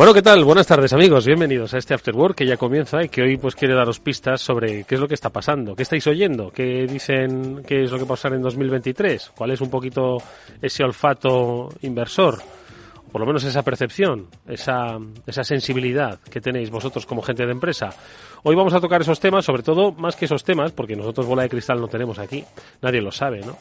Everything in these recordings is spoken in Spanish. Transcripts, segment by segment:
Bueno, ¿qué tal? Buenas tardes amigos, bienvenidos a este After Work que ya comienza y que hoy pues quiere daros pistas sobre qué es lo que está pasando, qué estáis oyendo, qué dicen qué es lo que va a pasar en 2023, cuál es un poquito ese olfato inversor por lo menos esa percepción, esa, esa sensibilidad que tenéis vosotros como gente de empresa. Hoy vamos a tocar esos temas, sobre todo más que esos temas, porque nosotros bola de cristal no tenemos aquí, nadie lo sabe, ¿no?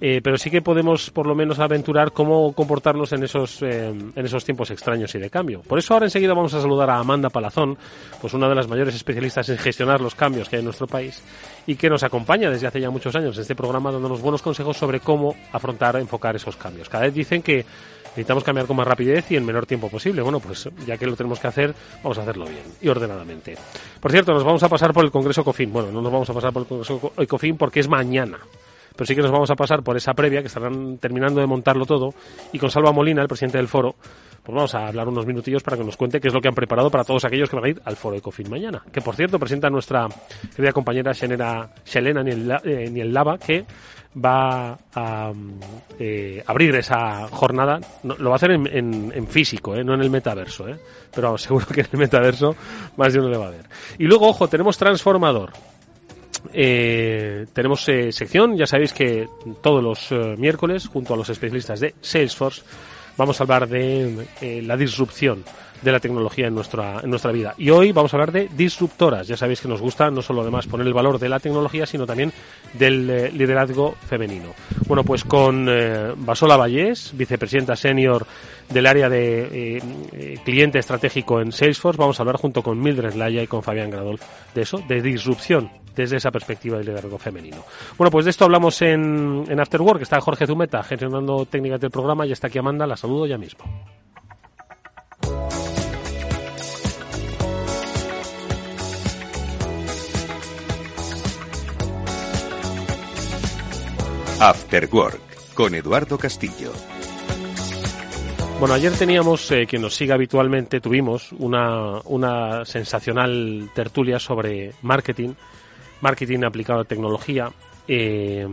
Eh, pero sí que podemos por lo menos aventurar cómo comportarnos en esos, eh, en esos tiempos extraños y de cambio. Por eso ahora enseguida vamos a saludar a Amanda Palazón, pues una de las mayores especialistas en gestionar los cambios que hay en nuestro país y que nos acompaña desde hace ya muchos años en este programa dándonos buenos consejos sobre cómo afrontar, enfocar esos cambios. Cada vez dicen que necesitamos cambiar con más rapidez y en menor tiempo posible. Bueno, pues ya que lo tenemos que hacer, vamos a hacerlo bien y ordenadamente. Por cierto, nos vamos a pasar por el Congreso COFIN. Bueno, no nos vamos a pasar por el Congreso COFIN porque es mañana. Pero sí que nos vamos a pasar por esa previa, que estarán terminando de montarlo todo, y con Salva Molina, el presidente del foro, pues vamos a hablar unos minutillos para que nos cuente qué es lo que han preparado para todos aquellos que van a ir al foro Ecofin mañana. Que por cierto presenta nuestra querida compañera Xelena, Xelena Niellava, eh, que va a eh, abrir esa jornada. lo va a hacer en, físico, eh, no en el metaverso. Eh, pero seguro que en el metaverso más de uno le va a ver. Y luego, ojo, tenemos Transformador. tenemos sección, ya sabéis que todos los miércoles, junto a los especialistas de Salesforce, vamos a hablar de la disrupción de la tecnología en nuestra, en nuestra vida. Y hoy vamos a hablar de disruptoras. Ya sabéis que nos gusta no solo además poner el valor de la tecnología, sino también del eh, liderazgo femenino. Bueno, pues con eh, Basola Vallés, vicepresidenta senior del área de eh, cliente estratégico en Salesforce, vamos a hablar junto con Mildred Laya y con Fabián Gradol de eso, de disrupción desde esa perspectiva del liderazgo femenino. Bueno, pues de esto hablamos en, en After Work. Está Jorge Zumeta gestionando técnicas del programa y está aquí Amanda. La saludo ya mismo. After Work con Eduardo Castillo. Bueno, ayer teníamos, eh, quien nos sigue habitualmente, tuvimos una, una sensacional tertulia sobre marketing, marketing aplicado a tecnología, eh,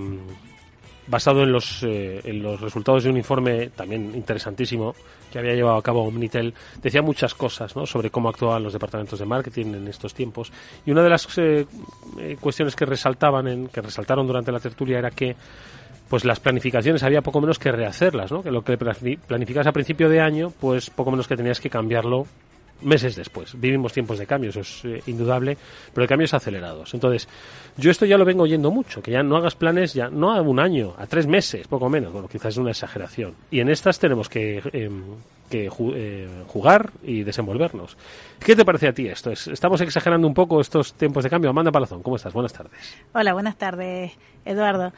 basado en los, eh, en los resultados de un informe también interesantísimo que había llevado a cabo Omnitel, decía muchas cosas ¿no? sobre cómo actuaban los departamentos de marketing en estos tiempos. Y una de las eh, eh, cuestiones que resaltaban, en, que resaltaron durante la tertulia era que pues las planificaciones había poco menos que rehacerlas, ¿no? Que lo que planificas a principio de año, pues poco menos que tenías que cambiarlo meses después. Vivimos tiempos de cambio, eso es eh, indudable, pero el cambio es acelerados. Entonces, yo esto ya lo vengo oyendo mucho, que ya no hagas planes ya no a un año, a tres meses, poco menos. Bueno, quizás es una exageración. Y en estas tenemos que, em, que eh, jugar y desenvolvernos. ¿Qué te parece a ti esto? ¿Estamos exagerando un poco estos tiempos de cambio? Amanda Palazón, ¿cómo estás? Buenas tardes. Hola, buenas tardes, Eduardo.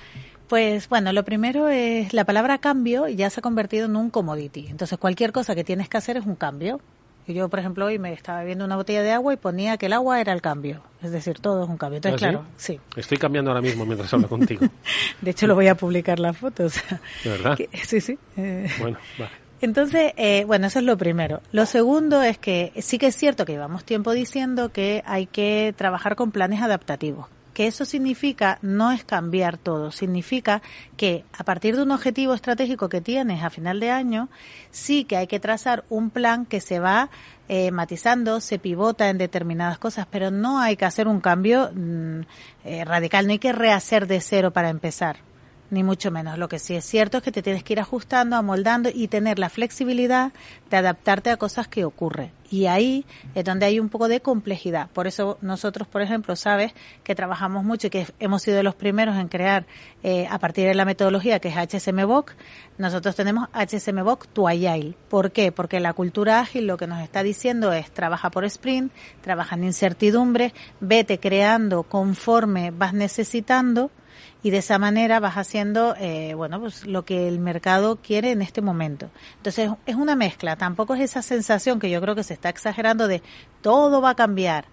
Pues bueno, lo primero es la palabra cambio ya se ha convertido en un commodity. Entonces cualquier cosa que tienes que hacer es un cambio. Yo, por ejemplo, hoy me estaba bebiendo una botella de agua y ponía que el agua era el cambio. Es decir, todo es un cambio. Entonces, ¿Ah, claro, sí? Estoy cambiando ahora mismo mientras hablo contigo. de hecho, lo voy a publicar las fotos. ¿De verdad? sí, sí. Eh. Bueno, vale. Entonces, eh, bueno, eso es lo primero. Lo segundo es que sí que es cierto que llevamos tiempo diciendo que hay que trabajar con planes adaptativos que eso significa no es cambiar todo, significa que a partir de un objetivo estratégico que tienes a final de año, sí que hay que trazar un plan que se va eh, matizando, se pivota en determinadas cosas, pero no hay que hacer un cambio mm, eh, radical, no hay que rehacer de cero para empezar ni mucho menos. Lo que sí es cierto es que te tienes que ir ajustando, amoldando y tener la flexibilidad de adaptarte a cosas que ocurren. Y ahí es donde hay un poco de complejidad. Por eso nosotros, por ejemplo, sabes que trabajamos mucho y que hemos sido los primeros en crear eh, a partir de la metodología que es HSMBOK. Nosotros tenemos HSMBOK to Agile. ¿Por qué? Porque la cultura ágil lo que nos está diciendo es trabaja por sprint, trabaja en incertidumbre, vete creando conforme vas necesitando y de esa manera vas haciendo eh, bueno pues lo que el mercado quiere en este momento entonces es una mezcla tampoco es esa sensación que yo creo que se está exagerando de todo va a cambiar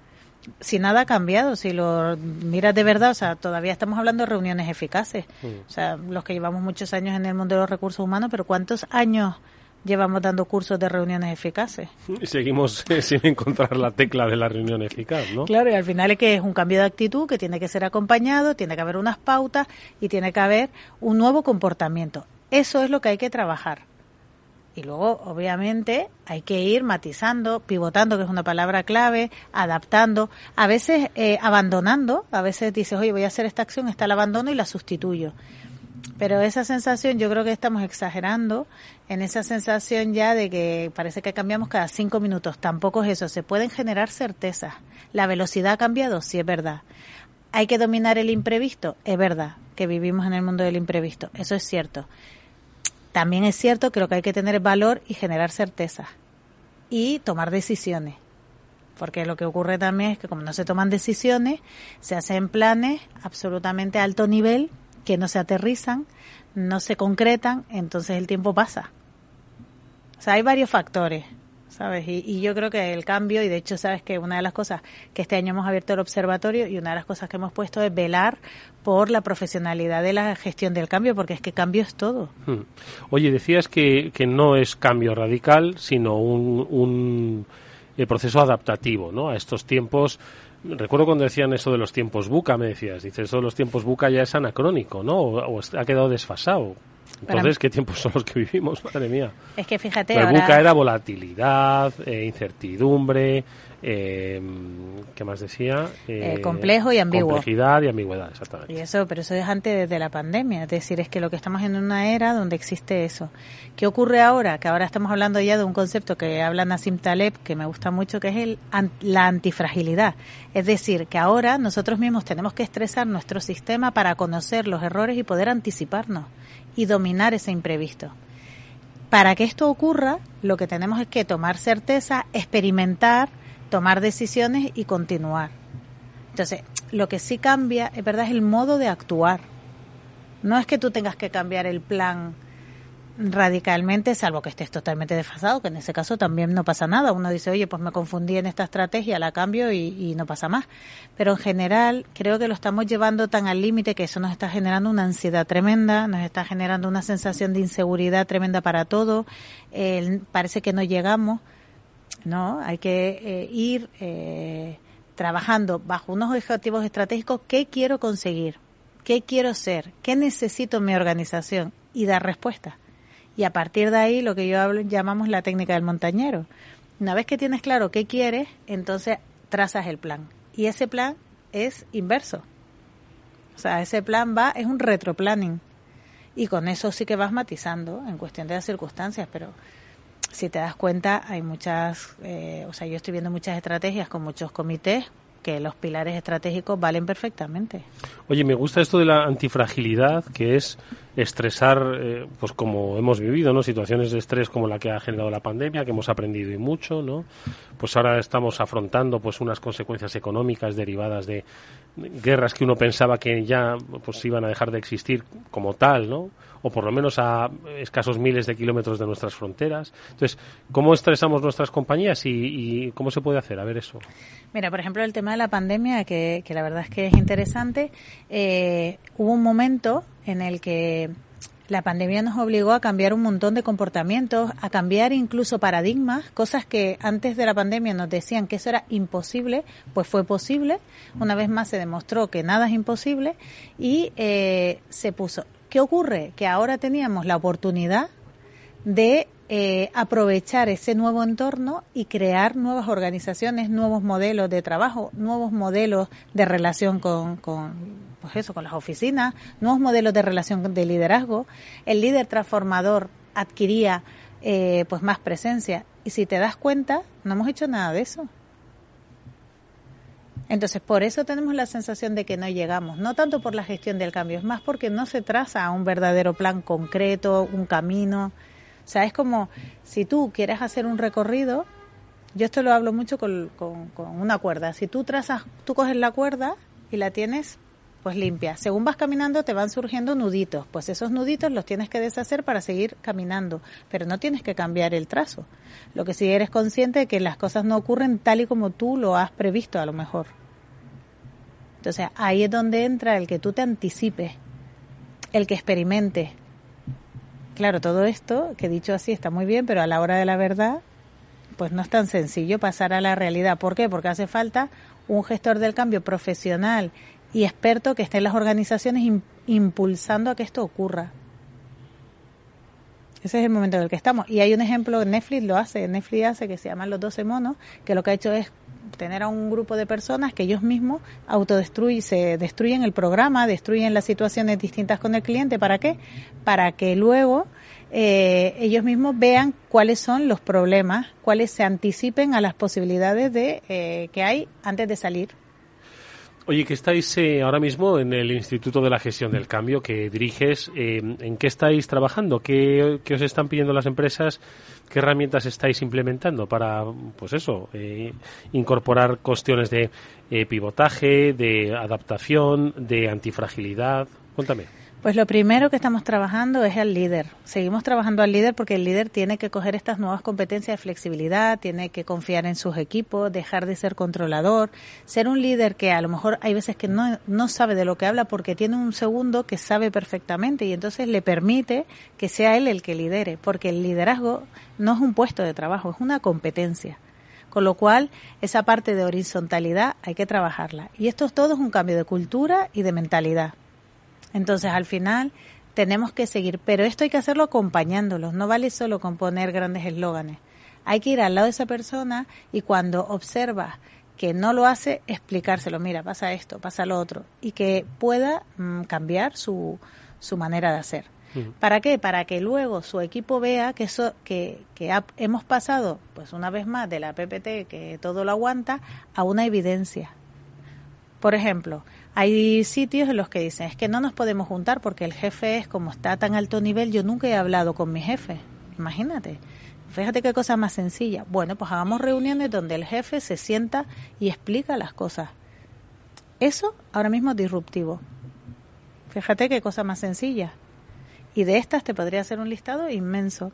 si nada ha cambiado, si lo miras de verdad, o sea, todavía estamos hablando de reuniones eficaces. Mm. O sea, los que llevamos muchos años en el mundo de los recursos humanos, pero ¿cuántos años llevamos dando cursos de reuniones eficaces. Y seguimos sin encontrar la tecla de la reunión eficaz, ¿no? Claro, y al final es que es un cambio de actitud que tiene que ser acompañado, tiene que haber unas pautas y tiene que haber un nuevo comportamiento. Eso es lo que hay que trabajar. Y luego, obviamente, hay que ir matizando, pivotando, que es una palabra clave, adaptando, a veces eh, abandonando, a veces dices, oye, voy a hacer esta acción, está el abandono y la sustituyo. Pero esa sensación, yo creo que estamos exagerando en esa sensación ya de que parece que cambiamos cada cinco minutos. Tampoco es eso. Se pueden generar certezas. La velocidad ha cambiado, sí es verdad. Hay que dominar el imprevisto, es verdad que vivimos en el mundo del imprevisto. Eso es cierto. También es cierto que lo que hay que tener es valor y generar certezas y tomar decisiones. Porque lo que ocurre también es que como no se toman decisiones, se hacen planes absolutamente a alto nivel que no se aterrizan, no se concretan, entonces el tiempo pasa. O sea, hay varios factores, ¿sabes? Y, yo creo que el cambio, y de hecho, sabes que una de las cosas que este año hemos abierto el observatorio y una de las cosas que hemos puesto es velar por la profesionalidad de la gestión del cambio, porque es que cambio es todo. Hmm. Oye, decías que, que no es cambio radical, sino un, un proceso adaptativo, ¿no? A estos tiempos recuerdo cuando decían eso de los tiempos buca, me decías, dices, eso de los tiempos buca ya es anacrónico, ¿no? O, ha quedado desfasado. Entonces, ¿qué tiempos son los que vivimos? Madre mía. Es que fíjate. Buca era volatilidad, eh, incertidumbre, eh, ¿qué más decía? Eh, complejo y ambiguo. Complejidad y ambigüedad, exactamente. Y eso, pero eso es antes de la pandemia, es decir, es que lo que estamos en una era donde existe eso. ¿Qué ocurre ahora? Que ahora estamos hablando ya de un concepto que habla Nassim Taleb, que me gusta mucho, que es el, la antifragilidad. Es decir, que ahora nosotros mismos tenemos que estresar nuestro sistema para conocer los errores y poder anticiparnos y dominar ese imprevisto. Para que esto ocurra, lo que tenemos es que tomar certeza, experimentar, tomar decisiones y continuar. Entonces, lo que sí cambia, es verdad, es el modo de actuar. No es que tú tengas que cambiar el plan radicalmente, salvo que estés totalmente desfasado, que en ese caso también no pasa nada. Uno dice, oye, pues me confundí en esta estrategia, la cambio y, no pasa más. Pero en general creo que lo estamos llevando tan al límite que eso nos está generando una ansiedad tremenda, nos está generando una sensación de inseguridad tremenda para todo. parece que no llegamos. ¿No? Hay que eh, ir eh, trabajando bajo unos objetivos estratégicos. ¿Qué quiero conseguir? ¿Qué quiero ser? ¿Qué necesito en mi organización? Y dar respuesta. Y a partir de ahí, lo que yo hablo, llamamos la técnica del montañero. Una vez que tienes claro qué quieres, entonces trazas el plan. Y ese plan es inverso. O sea, ese plan va, es un retroplanning. Y con eso sí que vas matizando en cuestión de las circunstancias, pero si te das cuenta, hay muchas, eh, o sea, yo estoy viendo muchas estrategias con muchos comités que los pilares estratégicos valen perfectamente. Oye, me gusta esto de la antifragilidad, que es estresar, eh, pues como hemos vivido, ¿no? Situaciones de estrés como la que ha generado la pandemia, que hemos aprendido y mucho, ¿no? Pues ahora estamos afrontando, pues, unas consecuencias económicas derivadas de guerras que uno pensaba que ya, pues, iban a dejar de existir como tal, ¿no? O por lo menos a escasos miles de kilómetros de nuestras fronteras. Entonces, ¿cómo estresamos nuestras compañías y, cómo se puede hacer? A ver eso. Mira, por ejemplo, el tema de la pandemia, que, que la verdad es que es interesante. Eh, hubo un momento en el que la pandemia nos obligó a cambiar un montón de comportamientos, a cambiar incluso paradigmas, cosas que antes de la pandemia nos decían que eso era imposible, pues fue posible. Una vez más se demostró que nada es imposible y eh, se puso. ¿Qué ocurre? Que ahora teníamos la oportunidad de eh, aprovechar ese nuevo entorno y crear nuevas organizaciones, nuevos modelos de trabajo, nuevos modelos de relación con, con, pues eso, con las oficinas, nuevos modelos de relación de liderazgo. El líder transformador adquiría eh, pues más presencia y si te das cuenta no hemos hecho nada de eso. Entonces, por eso tenemos la sensación de que no llegamos, no tanto por la gestión del cambio, es más porque no se traza un verdadero plan concreto, un camino. O sea, es como si tú quieres hacer un recorrido, yo esto lo hablo mucho con, con, una cuerda. Si tú trazas, tú coges la cuerda y la tienes pues limpia. Según vas caminando te van surgiendo nuditos, pues esos nuditos los tienes que deshacer para seguir caminando, pero no tienes que cambiar el trazo. Lo que sí eres consciente de que las cosas no ocurren tal y como tú lo has previsto a lo mejor. Entonces ahí es donde entra el que tú te anticipes, el que experimente, Claro, todo esto que dicho así está muy bien, pero a la hora de la verdad, pues no es tan sencillo pasar a la realidad. ¿Por qué? Porque hace falta un gestor del cambio profesional y experto que esté en las organizaciones impulsando a que esto ocurra. Ese es el momento en el que estamos. Y hay un ejemplo, Netflix lo hace, Netflix hace que se llama Los 12 monos, que lo que ha hecho es tener a un grupo de personas que ellos mismos autodestruyen, se destruyen el programa, destruyen las situaciones distintas con el cliente. ¿Para qué? Para que luego eh, ellos mismos vean cuáles son los problemas, cuáles se anticipen a las posibilidades de eh, que hay antes de salir. Oye, que estáis eh, ahora mismo en el Instituto de la Gestión del Cambio que diriges. Eh, ¿En qué estáis trabajando? ¿Qué, os están pidiendo las empresas? ¿Qué herramientas estáis implementando para, pues eso, eh, incorporar cuestiones de pivotaje, de adaptación, de antifragilidad? Cuéntame. Pues lo primero que estamos trabajando es al líder. Seguimos trabajando al líder porque el líder tiene que coger estas nuevas competencias de flexibilidad, tiene que confiar en sus equipos, dejar de ser controlador, ser un líder que a lo mejor hay veces que no, no sabe de lo que habla porque tiene un segundo que sabe perfectamente y entonces le permite que sea él el que lidere, porque el liderazgo no es un puesto de trabajo, es una competencia. Con lo cual, esa parte de horizontalidad hay que trabajarla. Y esto es todo es un cambio de cultura y de mentalidad. Entonces, al final, tenemos que seguir, pero esto hay que hacerlo acompañándolos, no vale solo con poner grandes eslóganes. Hay que ir al lado de esa persona y cuando observa que no lo hace, explicárselo, mira, pasa esto, pasa lo otro, y que pueda mm, cambiar su, su manera de hacer. ¿Para qué? Para que luego su equipo vea que eso que, que hemos pasado, pues una vez más, de la PPT que todo lo aguanta, a una evidencia. Por ejemplo, hay sitios en los que dicen, es que no nos podemos juntar porque el jefe es como está a tan alto nivel, yo nunca he hablado con mi jefe. Imagínate. Fíjate qué cosa más sencilla. Bueno, pues hagamos reuniones donde el jefe se sienta y explica las cosas. Eso ahora mismo es disruptivo. Fíjate qué cosa más sencilla. Y de estas te podría hacer un listado inmenso.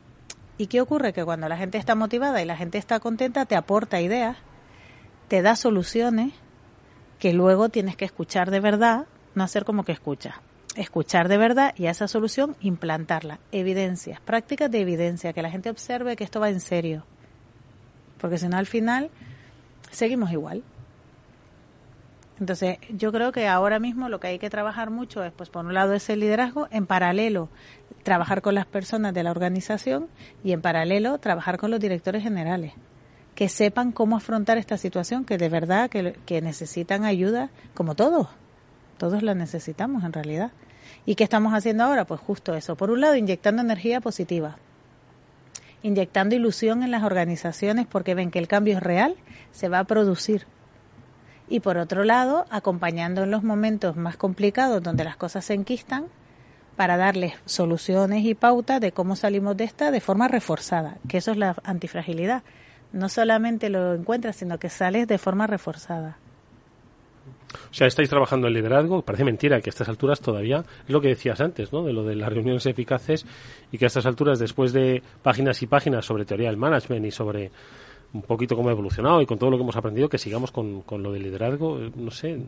¿Y qué ocurre? Que cuando la gente está motivada y la gente está contenta, te aporta ideas, te da soluciones que luego tienes que escuchar de verdad, no hacer como que escucha. Escuchar de verdad y a esa solución implantarla. Evidencias, prácticas de evidencia, que la gente observe que esto va en serio. Porque si no, al final seguimos igual. Entonces, yo creo que ahora mismo lo que hay que trabajar mucho es, pues, por un lado, ese liderazgo, en paralelo, trabajar con las personas de la organización y, en paralelo, trabajar con los directores generales que sepan cómo afrontar esta situación, que de verdad que, necesitan ayuda, como todos, todos la necesitamos en realidad. ¿Y qué estamos haciendo ahora? Pues justo eso. Por un lado, inyectando energía positiva, inyectando ilusión en las organizaciones porque ven que el cambio es real, se va a producir. Y por otro lado, acompañando en los momentos más complicados donde las cosas se enquistan para darles soluciones y pautas de cómo salimos de esta de forma reforzada, que eso es la antifragilidad no solamente lo encuentras, sino que sales de forma reforzada. O sea, estáis trabajando en liderazgo, parece mentira que a estas alturas todavía, es lo que decías antes, ¿no? De lo de las reuniones eficaces y que a estas alturas, después de páginas y páginas sobre teoría del management y sobre un poquito cómo ha evolucionado y con todo lo que hemos aprendido, que sigamos con, con lo del liderazgo, eh, no sé.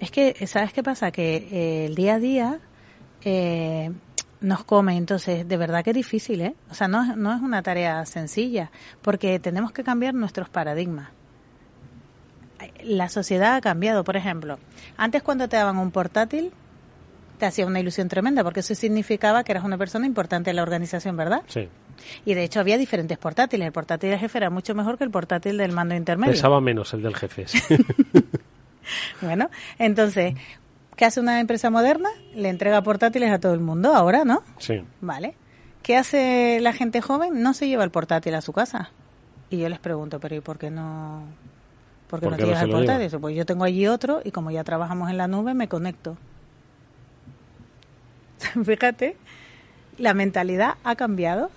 Es que, ¿sabes qué pasa? Que eh, el día a día eh, nos come. Entonces, de verdad que es difícil, ¿eh? O sea, no, no es una tarea sencilla, porque tenemos que cambiar nuestros paradigmas. La sociedad ha cambiado, por ejemplo. Antes cuando te daban un portátil, te hacía una ilusión tremenda, porque eso significaba que eras una persona importante en la organización, ¿verdad? Sí. Y de hecho había diferentes portátiles. El portátil del jefe era mucho mejor que el portátil del mando intermedio. Pesaba menos el del jefe. bueno, entonces, ¿Qué hace una empresa moderna? Le entrega portátiles a todo el mundo ahora, ¿no? Sí. Vale. ¿Qué hace la gente joven? No se lleva el portátil a su casa. Y yo les pregunto, pero ¿y por qué no, por qué no te llevas el portátil? Pues yo tengo allí otro y como ya trabajamos en la nube, me conecto. Fíjate, la mentalidad ha cambiado.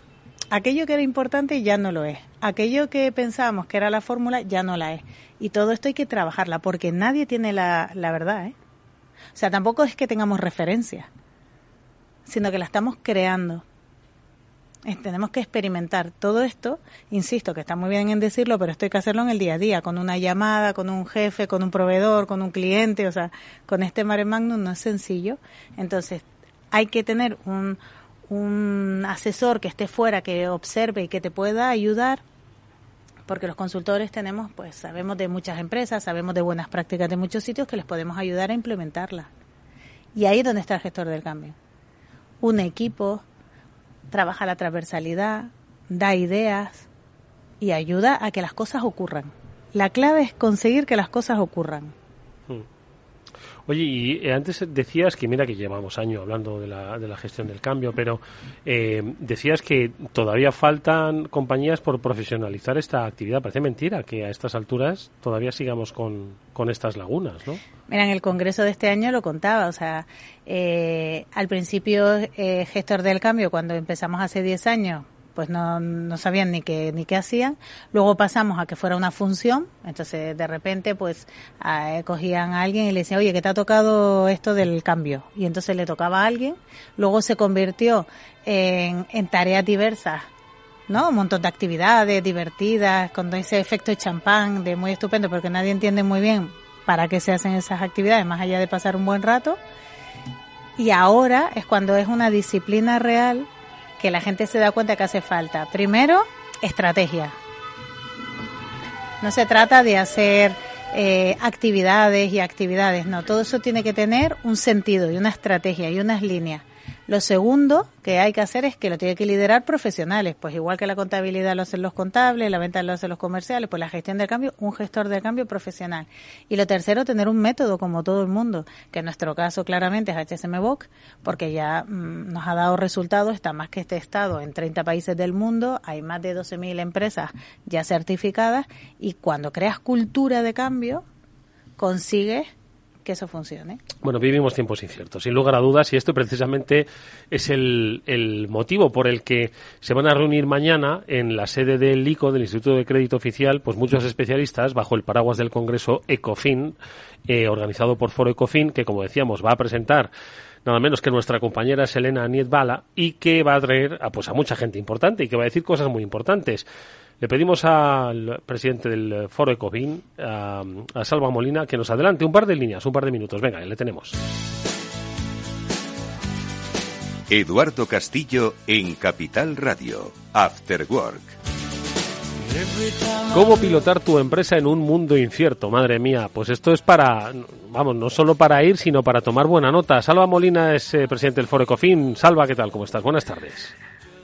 Aquello que era importante ya no lo es. Aquello que pensábamos que era la fórmula ya no la es. Y todo esto hay que trabajarla porque nadie tiene la, la verdad, ¿eh? O sea, tampoco es que tengamos referencia, sino que la estamos creando. tenemos que experimentar todo esto, insisto que está muy bien en decirlo, pero esto hay que hacerlo en el día a día, con una llamada, con un jefe, con un proveedor, con un cliente, o sea, con este mare magnum no es sencillo. Entonces, hay que tener un, un asesor que esté fuera, que observe y que te pueda ayudar, porque los consultores tenemos, pues sabemos de muchas empresas, sabemos de buenas prácticas de muchos sitios que les podemos ayudar a implementarlas. Y ahí es donde está el gestor del cambio. Un equipo, trabaja la transversalidad, da ideas y ayuda a que las cosas ocurran. La clave es conseguir que las cosas ocurran. Oye, y eh, antes decías que, mira que llevamos años hablando de la, de la gestión del cambio, pero eh, decías que todavía faltan compañías por profesionalizar esta actividad. Parece mentira que a estas alturas todavía sigamos con, con estas lagunas, ¿no? Mira, en el congreso de este año lo contaba, o sea, eh, al principio gestor del cambio, cuando empezamos hace 10 años, pues no, no sabían ni qué, ni qué hacían. Luego pasamos a que fuera una función, entonces de repente pues cogían a alguien y le decían, oye, que te ha tocado esto del cambio. Y entonces le tocaba a alguien. Luego se convirtió en, en tareas diversas ¿no? Un montón de actividades divertidas, con ese efecto de champán, de muy estupendo, porque nadie entiende muy bien para qué se hacen esas actividades, más allá de pasar un buen rato. Y ahora es cuando es una disciplina real que la gente se da cuenta que hace falta. Primero, estrategia. No se trata de hacer eh, actividades y actividades, no, todo eso tiene que tener un sentido y una estrategia y unas líneas. Lo segundo que hay que hacer es que lo tiene que liderar profesionales, pues igual que la contabilidad lo hacen los contables, la venta lo hacen los comerciales, pues la gestión del cambio, un gestor del cambio profesional. Y lo tercero, tener un método como todo el mundo, que en nuestro caso claramente es HSMBOK, porque ya mm, nos ha dado resultados, está más que este estado en 30 países del mundo, hay más de 12.000 empresas ya certificadas y cuando creas cultura de cambio, consigues eso funcione. Bueno, vivimos tiempos inciertos, sin lugar a dudas, y esto precisamente es el, motivo por el que se van a reunir mañana en la sede del ICO, del Instituto de Crédito Oficial, pues muchos especialistas bajo el paraguas del Congreso ECOFIN, eh, organizado por Foro ECOFIN, que como decíamos va a presentar nada menos que nuestra compañera Selena Nietbala y que va a traer a, pues, a mucha gente importante y que va a decir cosas muy importantes. Le pedimos al presidente del Foro Ecofin, a, a Salva Molina, que nos adelante un par de líneas, un par de minutos. Venga, le tenemos. Eduardo Castillo en Capital Radio, After Work. ¿Cómo pilotar tu empresa en un mundo incierto? Madre mía, pues esto es para, vamos, no solo para ir, sino para tomar buena nota. Salva Molina es eh, presidente del Foro Ecofin. Salva, ¿qué tal? ¿Cómo estás? Buenas tardes.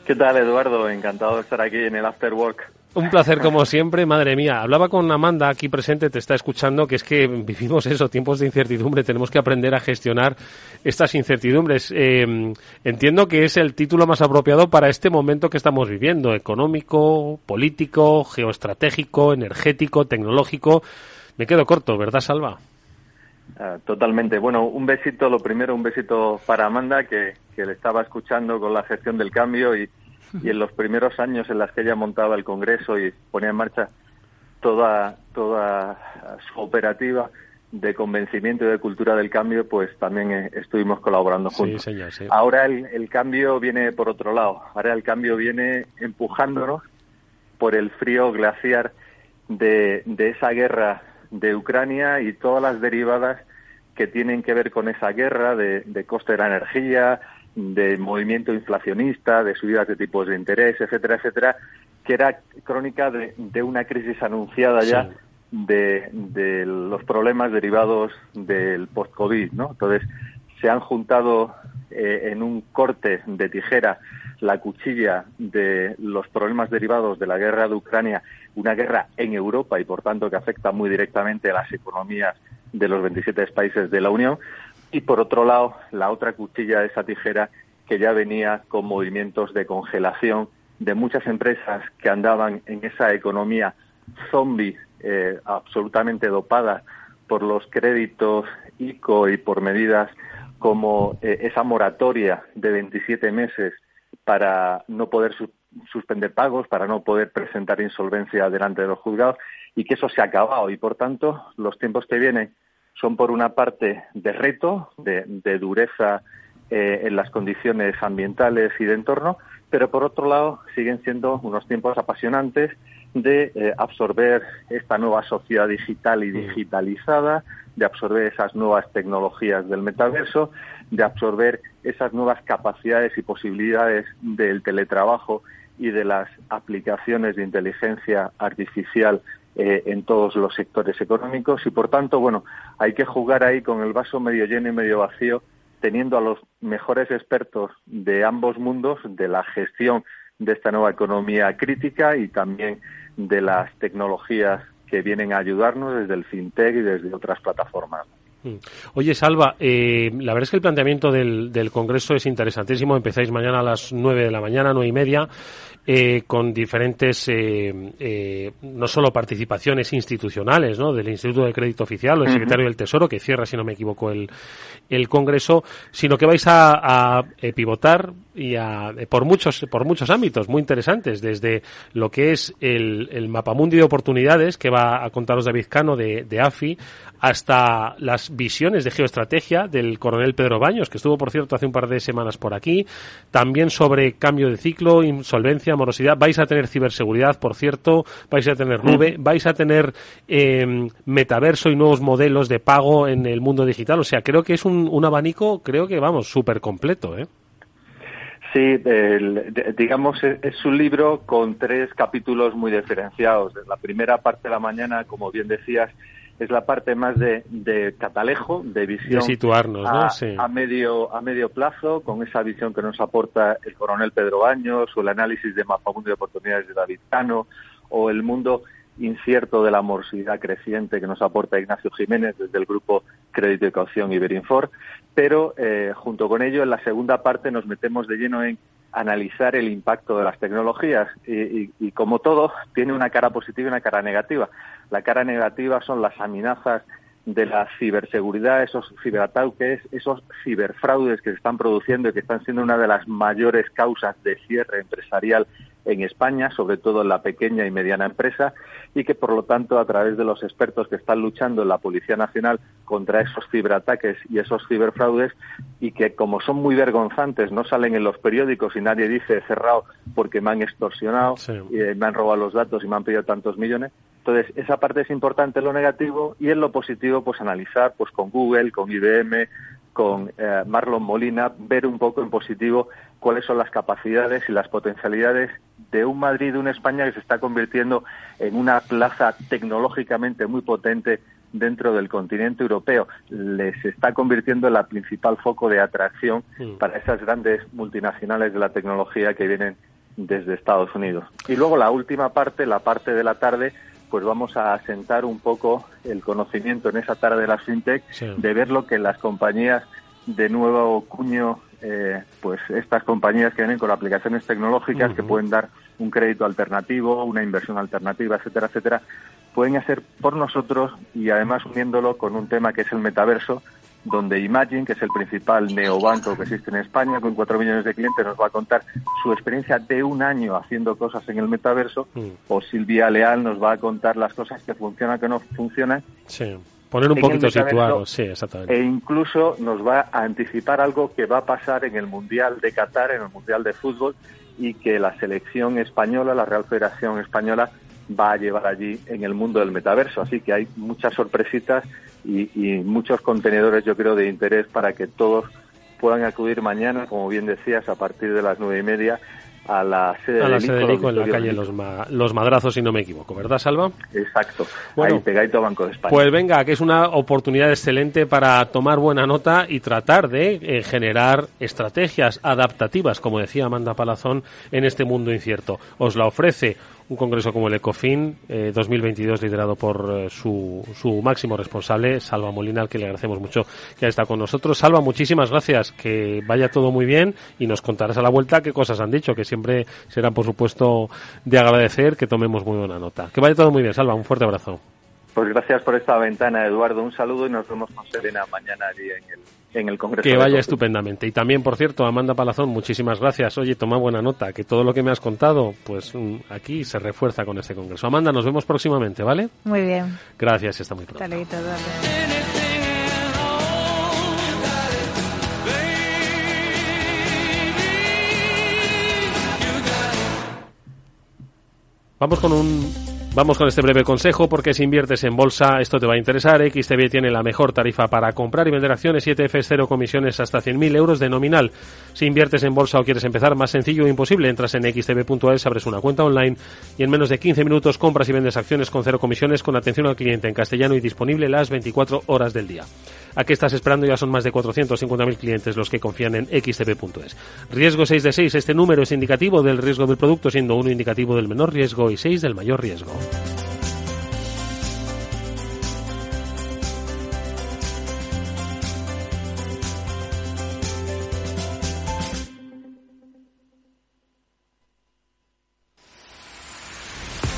¿Qué tal, Eduardo? Encantado de estar aquí en el After Work. Un placer como siempre, madre mía. Hablaba con Amanda aquí presente, te está escuchando, que es que vivimos eso, tiempos de incertidumbre, tenemos que aprender a gestionar estas incertidumbres. Eh, entiendo que es el título más apropiado para este momento que estamos viviendo, económico, político, geoestratégico, energético, tecnológico. Me quedo corto, ¿verdad, Salva? Uh, totalmente. Bueno, un besito, lo primero, un besito para Amanda, que, que le estaba escuchando con la gestión del cambio y y en los primeros años en las que ella montaba el Congreso y ponía en marcha toda, toda su operativa de convencimiento y de cultura del cambio, pues también eh, estuvimos colaborando juntos. Sí, señor, sí. Ahora el, el cambio viene por otro lado, ahora el cambio viene empujándonos por el frío glaciar de, de esa guerra de Ucrania y todas las derivadas que tienen que ver con esa guerra de, de coste de la energía, de movimiento inflacionista, de subidas de tipos de interés, etcétera, etcétera, que era crónica de, de una crisis anunciada ya de, de, los problemas derivados del post-COVID, ¿no? Entonces, se han juntado eh, en un corte de tijera la cuchilla de los problemas derivados de la guerra de Ucrania, una guerra en Europa y por tanto que afecta muy directamente a las economías de los 27 países de la Unión, y por otro lado la otra cuchilla de esa tijera que ya venía con movimientos de congelación de muchas empresas que andaban en esa economía zombie eh, absolutamente dopada por los créditos ICO y por medidas como eh, esa moratoria de 27 meses para no poder su suspender pagos, para no poder presentar insolvencia delante de los juzgados y que eso se ha acabado. Y por tanto los tiempos que vienen son por una parte de reto, de, dureza eh, en las condiciones ambientales y de entorno, pero por otro lado siguen siendo unos tiempos apasionantes de eh, absorber esta nueva sociedad digital y digitalizada, de absorber esas nuevas tecnologías del metaverso, de absorber esas nuevas capacidades y posibilidades del teletrabajo y de las aplicaciones de inteligencia artificial eh, en todos los sectores económicos y por tanto, bueno, hay que jugar ahí con el vaso medio lleno y medio vacío, teniendo a los mejores expertos de ambos mundos, de la gestión de esta nueva economía crítica y también de las tecnologías que vienen a ayudarnos desde el fintech y desde otras plataformas. Mm. Oye, Salva, eh, la verdad es que el planteamiento del, del, Congreso es interesantísimo. Empezáis mañana a las nueve de la mañana, nueve y media, eh, con diferentes, eh, eh, no solo participaciones institucionales, ¿no? Del Instituto de Crédito Oficial o el Secretario del Tesoro, que cierra, si no me equivoco, el, el Congreso, sino que vais a, a eh, pivotar y a, eh, por muchos, por muchos ámbitos muy interesantes, desde lo que es el, el mapamundi de oportunidades que va a contaros David Cano de, de AFI, hasta las visiones de geoestrategia del coronel Pedro Baños, que estuvo, por cierto, hace un par de semanas por aquí, también sobre cambio de ciclo, insolvencia, morosidad, vais a tener ciberseguridad, por cierto, vais a tener nube, vais a tener eh, metaverso y nuevos modelos de pago en el mundo digital, o sea, creo que es un, un abanico, creo que, vamos, súper completo, ¿eh? Sí, el, digamos, es un libro con tres capítulos muy diferenciados. La primera parte de la mañana, como bien decías, es la parte más de, de catalejo, de visión de situarnos, a, ¿no? Sí. a, medio a medio plazo, con esa visión que nos aporta el coronel Pedro Baños o el análisis de mapamundo de oportunidades de David Cano o el mundo incierto de la morosidad creciente que nos aporta Ignacio Jiménez desde el grupo Crédito y Caución Iberinfor, pero eh, junto con ello en la segunda parte nos metemos de lleno en analizar el impacto de las tecnologías y, y, y, como todo tiene una cara positiva y una cara negativa. La cara negativa son las amenazas de la ciberseguridad, esos ciberataques, esos ciberfraudes que se están produciendo y que están siendo una de las mayores causas de cierre empresarial en España, sobre todo en la pequeña y mediana empresa, y que por lo tanto a través de los expertos que están luchando en la Policía Nacional contra esos ciberataques y esos ciberfraudes, y que como son muy vergonzantes, no salen en los periódicos y nadie dice cerrado porque me han extorsionado, Sí. y, eh, me han robado los datos y me han pedido tantos millones. Entonces, esa parte es importante en lo negativo y en lo positivo, pues analizar pues con Google, con IBM, con eh, Marlon Molina, ver un poco en positivo cuáles son las capacidades y las potencialidades de un Madrid, de una España que se está convirtiendo en una plaza tecnológicamente muy potente dentro del continente europeo. Les está convirtiendo en la principal foco de atracción Mm. para esas grandes multinacionales de la tecnología que vienen desde Estados Unidos. Y luego la última parte, la parte de la tarde, pues vamos a asentar un poco el conocimiento en esa tarde de las fintech, Sí. de ver lo que las compañías de nuevo cuño, eh, pues estas compañías que vienen con aplicaciones tecnológicas que pueden dar un crédito alternativo, una inversión alternativa, etcétera, etcétera, pueden hacer por nosotros y además uniéndolo con un tema que es el metaverso, donde Imagine, que es el principal neobanco que existe en España, con cuatro millones de clientes, nos va a contar su experiencia de un año haciendo cosas en el metaverso, Mm. o Silvia Leal nos va a contar las cosas que funcionan, que no funcionan, Sí. Poner un poquito situados, sí, exactamente. e incluso nos va a anticipar algo que va a pasar en el Mundial de Qatar, en el Mundial de Fútbol, y que la selección española, la Real Federación Española, va a llevar allí en el mundo del metaverso. Así que hay muchas sorpresitas y, y muchos contenedores, yo creo, de interés para que todos puedan acudir mañana, como bien decías, a partir de las nueve y media a la sede A la del sede ICO, del ICO en la calle Los, Ma- Los Madrazos, si no me equivoco, ¿verdad, Salva? Exacto, Bueno. ahí pegadito Banco de España. Pues venga, que es una oportunidad excelente para tomar buena nota y tratar de eh, generar estrategias adaptativas, como decía Amanda Palazón, en este mundo incierto. Os la ofrece un congreso como el ECOFIN eh, 2022 liderado por eh, su, su máximo responsable, Salva Molina, al que le agradecemos mucho que haya estado con nosotros. Salva, muchísimas gracias, que vaya todo muy bien y nos contarás a la vuelta qué cosas han dicho, que siempre será, por supuesto, de agradecer que tomemos muy buena nota. Que vaya todo muy bien, Salva, un fuerte abrazo. Pues gracias por esta ventana, Eduardo. Un saludo y nos vemos con Serena mañana allí en el, en el Congreso. Que vaya estupendamente. Y también, por cierto, Amanda Palazón, muchísimas gracias. Oye, toma buena nota, que todo lo que me has contado, pues mm, aquí se refuerza con este congreso. Amanda, nos vemos próximamente, ¿vale? Muy bien. Gracias, y hasta muy pronto. Hasta luego, Eduardo. Vamos con un Vamos con este breve consejo porque si inviertes en bolsa esto te va a interesar. XTB tiene la mejor tarifa para comprar y vender acciones 7F cero comisiones hasta 100.000 euros de nominal. Si inviertes en bolsa o quieres empezar, más sencillo e imposible. Entras en xtb.es, abres una cuenta online y en menos de 15 minutos compras y vendes acciones con cero comisiones con atención al cliente en castellano y disponible las 24 horas del día. ¿A qué estás esperando? Ya son más de 450.000 clientes los que confían en xtb.es. Riesgo 6 de 6. Este número es indicativo del riesgo del producto, siendo uno indicativo del menor riesgo y 6 del mayor riesgo.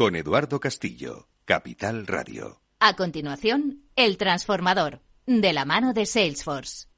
con Eduardo Castillo, Capital Radio. A continuación, El Transformador, de la mano de Salesforce.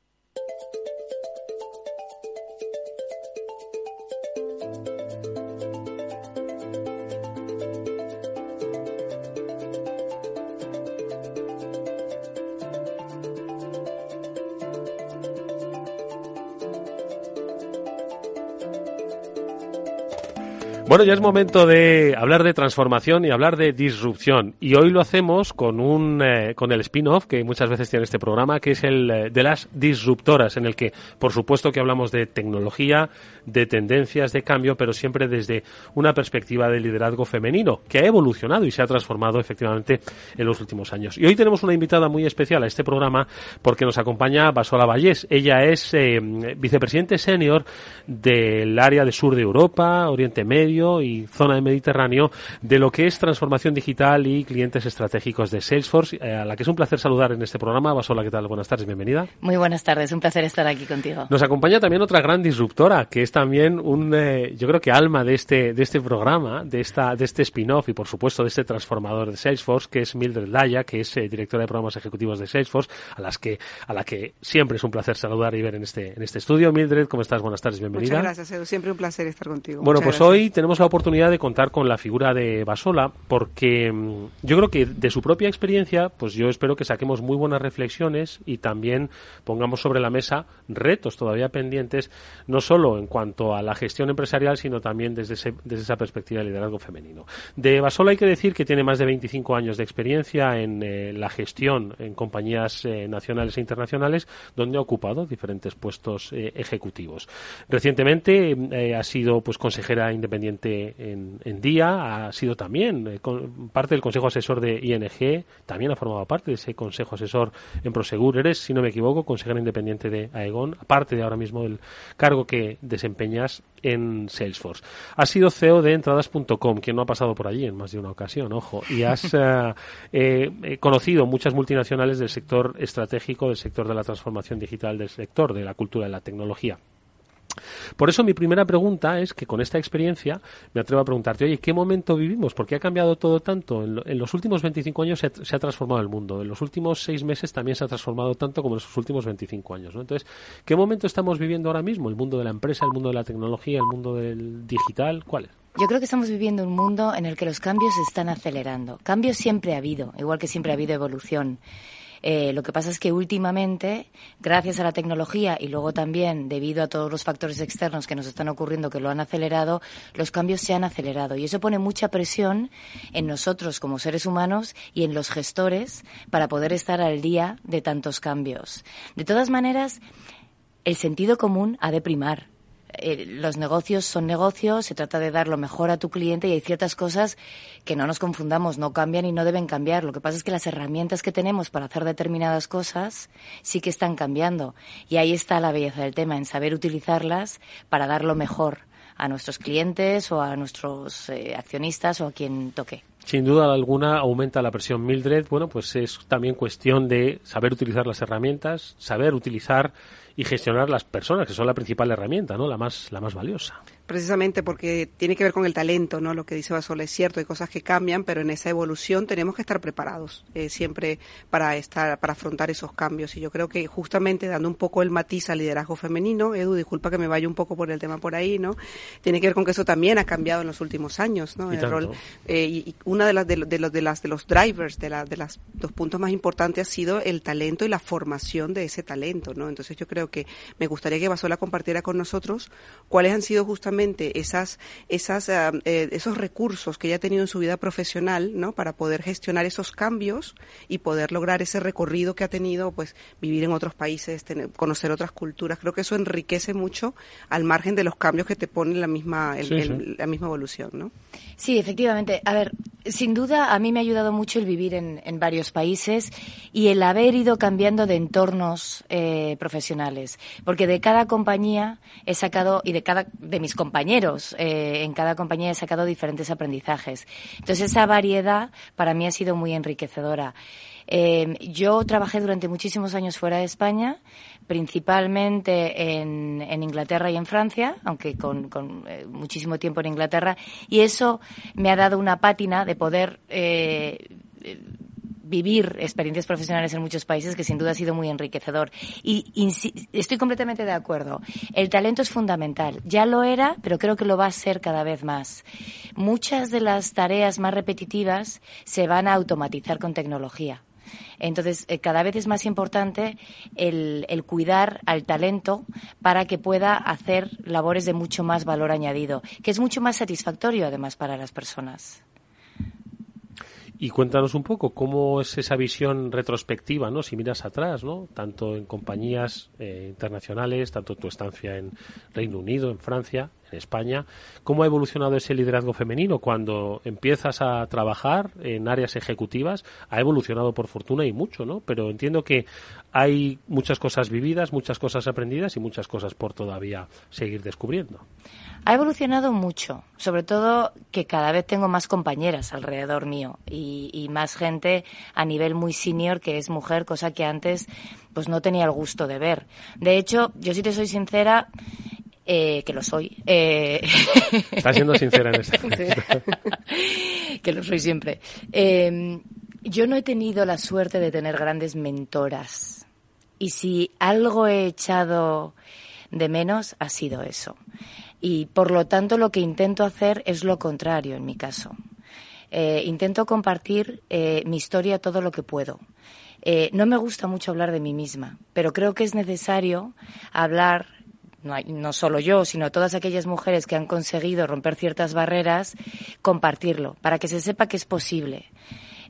Bueno, ya es momento de hablar de transformación y hablar de disrupción. Y hoy lo hacemos con un eh, con el spin-off que muchas veces tiene este programa, que es el eh, de las disruptoras, en el que, por supuesto, que hablamos de tecnología, de tendencias, de cambio, pero siempre desde una perspectiva de liderazgo femenino, que ha evolucionado y se ha transformado efectivamente en los últimos años. Y hoy tenemos una invitada muy especial a este programa porque nos acompaña Basola Vallés. Ella es eh, vicepresidente senior del área de sur de Europa, Oriente Medio y zona de Mediterráneo de lo que es transformación digital y clientes estratégicos de Salesforce, eh, a la que es un placer saludar en este programa. Basola, ¿qué tal? Buenas tardes, bienvenida. Muy buenas tardes, un placer estar aquí contigo. Nos acompaña también otra gran disruptora, que es también un, eh, yo creo que alma de este, de este programa, de esta, de este spin-off y por supuesto de este transformador de Salesforce, que es Mildred Laya, que es eh, directora de programas ejecutivos de Salesforce, a las que, a la que siempre es un placer saludar y ver en este, en este estudio. Mildred, ¿cómo estás? Buenas tardes, bienvenida. Muchas gracias, Edu. Siempre un placer estar contigo. Bueno, Muchas pues gracias. hoy tenemos la oportunidad de contar con la figura de Basola porque mm, yo creo que de su propia experiencia, pues yo espero que saquemos muy buenas reflexiones y también pongamos sobre la mesa retos todavía pendientes, no solo en cuanto a la gestión empresarial, sino también desde, desde esa perspectiva de liderazgo femenino. De Basola hay que decir que tiene más de 25 años de experiencia en eh, la gestión en compañías eh, nacionales e internacionales, donde ha ocupado diferentes puestos eh, ejecutivos. Recientemente ha sido pues consejera independiente en, en Día, ha sido también eh, con- parte del consejo asesor de ING, también ha formado parte de ese consejo asesor en Prosegur. Eres, si no me equivoco, consejera independiente de Aegon, aparte de ahora mismo del cargo que desempeñas en Salesforce. Has sido CEO de entradas.com, quien no ha pasado por allí en más de una ocasión, ojo, y has eh, eh, eh, conocido muchas multinacionales del sector estratégico, del sector de la transformación digital, del sector de la cultura de la tecnología. Por eso mi primera pregunta es que con esta experiencia me atrevo a preguntarte, oye, ¿qué momento vivimos? Porque ha cambiado todo tanto. En, los últimos 25 años se ha, transformado el mundo. En los últimos seis meses también se ha transformado tanto como en los últimos 25 años. ¿no? Entonces, ¿qué momento estamos viviendo ahora mismo? ¿El mundo de la empresa, el mundo de la tecnología, el mundo del digital? ¿Cuál es? Yo creo que estamos viviendo un mundo en el que los cambios se están acelerando. Cambios siempre ha habido, igual que siempre ha habido evolución. Eh, lo que pasa es que últimamente, gracias a la tecnología y luego también debido a todos los factores externos que nos están ocurriendo que lo han acelerado, los cambios se han acelerado y eso pone mucha presión en nosotros como seres humanos y en los gestores para poder estar al día de tantos cambios. De todas maneras, el sentido común ha de primar. Eh, los negocios son negocios, se trata de dar lo mejor a tu cliente y hay ciertas cosas que no nos confundamos, no cambian y no deben cambiar. Lo que pasa es que las herramientas que tenemos para hacer determinadas cosas sí que están cambiando. Y ahí está la belleza del tema, en saber utilizarlas para dar lo mejor a nuestros clientes o a nuestros eh, accionistas o a quien toque. Sin duda alguna aumenta la presión Mildred. Bueno, pues es también cuestión de saber utilizar las herramientas, saber utilizar y gestionar las personas, que son la principal herramienta, ¿no? La más, la más valiosa precisamente porque tiene que ver con el talento, ¿no? Lo que dice Basol es cierto, hay cosas que cambian, pero en esa evolución tenemos que estar preparados eh, siempre para estar, para afrontar esos cambios. Y yo creo que justamente dando un poco el matiz al liderazgo femenino, Edu, disculpa que me vaya un poco por el tema por ahí, ¿no? Tiene que ver con que eso también ha cambiado en los últimos años, ¿no? Y el rol eh, y, una de las de, los de las de los drivers de la, de las dos puntos más importantes ha sido el talento y la formación de ese talento, ¿no? Entonces yo creo que me gustaría que Basola compartiera con nosotros cuáles han sido justamente esas, esas, ah, eh, esos recursos que ella ha tenido en su vida profesional, ¿no? Para poder gestionar esos cambios y poder lograr ese recorrido que ha tenido, pues, vivir en otros países, tener, conocer otras culturas. Creo que eso enriquece mucho al margen de los cambios que te ponen la misma, la misma evolución, ¿no? Sí, efectivamente. A ver, sin duda a mí me ha ayudado mucho el vivir en, varios países y el haber ido cambiando de entornos eh, profesionales, porque de cada compañía he sacado y de cada de mis compañeros eh, en cada compañía he sacado diferentes aprendizajes. Entonces esa variedad para mí ha sido muy enriquecedora. Eh, yo trabajé durante muchísimos años fuera de España, principalmente en, Inglaterra y en Francia, aunque con, eh, muchísimo tiempo en Inglaterra, y eso me ha dado una pátina de poder vivir experiencias profesionales en muchos países que sin duda ha sido muy enriquecedor. Y, estoy completamente de acuerdo. El talento es fundamental. Ya lo era, pero creo que lo va a ser cada vez más. Muchas de las tareas más repetitivas se van a automatizar con tecnología. Entonces, eh, cada vez es más importante el, el, cuidar al talento para que pueda hacer labores de mucho más valor añadido, que es mucho más satisfactorio además para las personas. Y cuéntanos un poco cómo es esa visión retrospectiva, ¿no? Si miras atrás, ¿no? Tanto en compañías eh, internacionales, tanto tu estancia en Reino Unido, en Francia, en España, cómo ha evolucionado ese liderazgo femenino cuando empiezas a trabajar en áreas ejecutivas, ha evolucionado por fortuna y mucho, ¿no? Pero entiendo que hay muchas cosas vividas, muchas cosas aprendidas y muchas cosas por todavía seguir descubriendo. Ha evolucionado mucho, sobre todo que cada vez tengo más compañeras alrededor mío y, más gente a nivel muy senior que es mujer, cosa que antes pues no tenía el gusto de ver. De hecho, yo si te soy sincera, eh, que lo soy. Eh... Estás siendo sincera en eso. que lo soy siempre. Eh, yo no he tenido la suerte de tener grandes mentoras. Y si algo he echado de menos, ha sido eso. Y por lo tanto lo que intento hacer es lo contrario en mi caso. Eh, intento compartir mi historia todo lo que puedo. Eh, no me gusta mucho hablar de mí misma, pero creo que es necesario hablar, no, no solo yo, sino todas aquellas mujeres que han conseguido romper ciertas barreras, compartirlo, para que se sepa que es posible.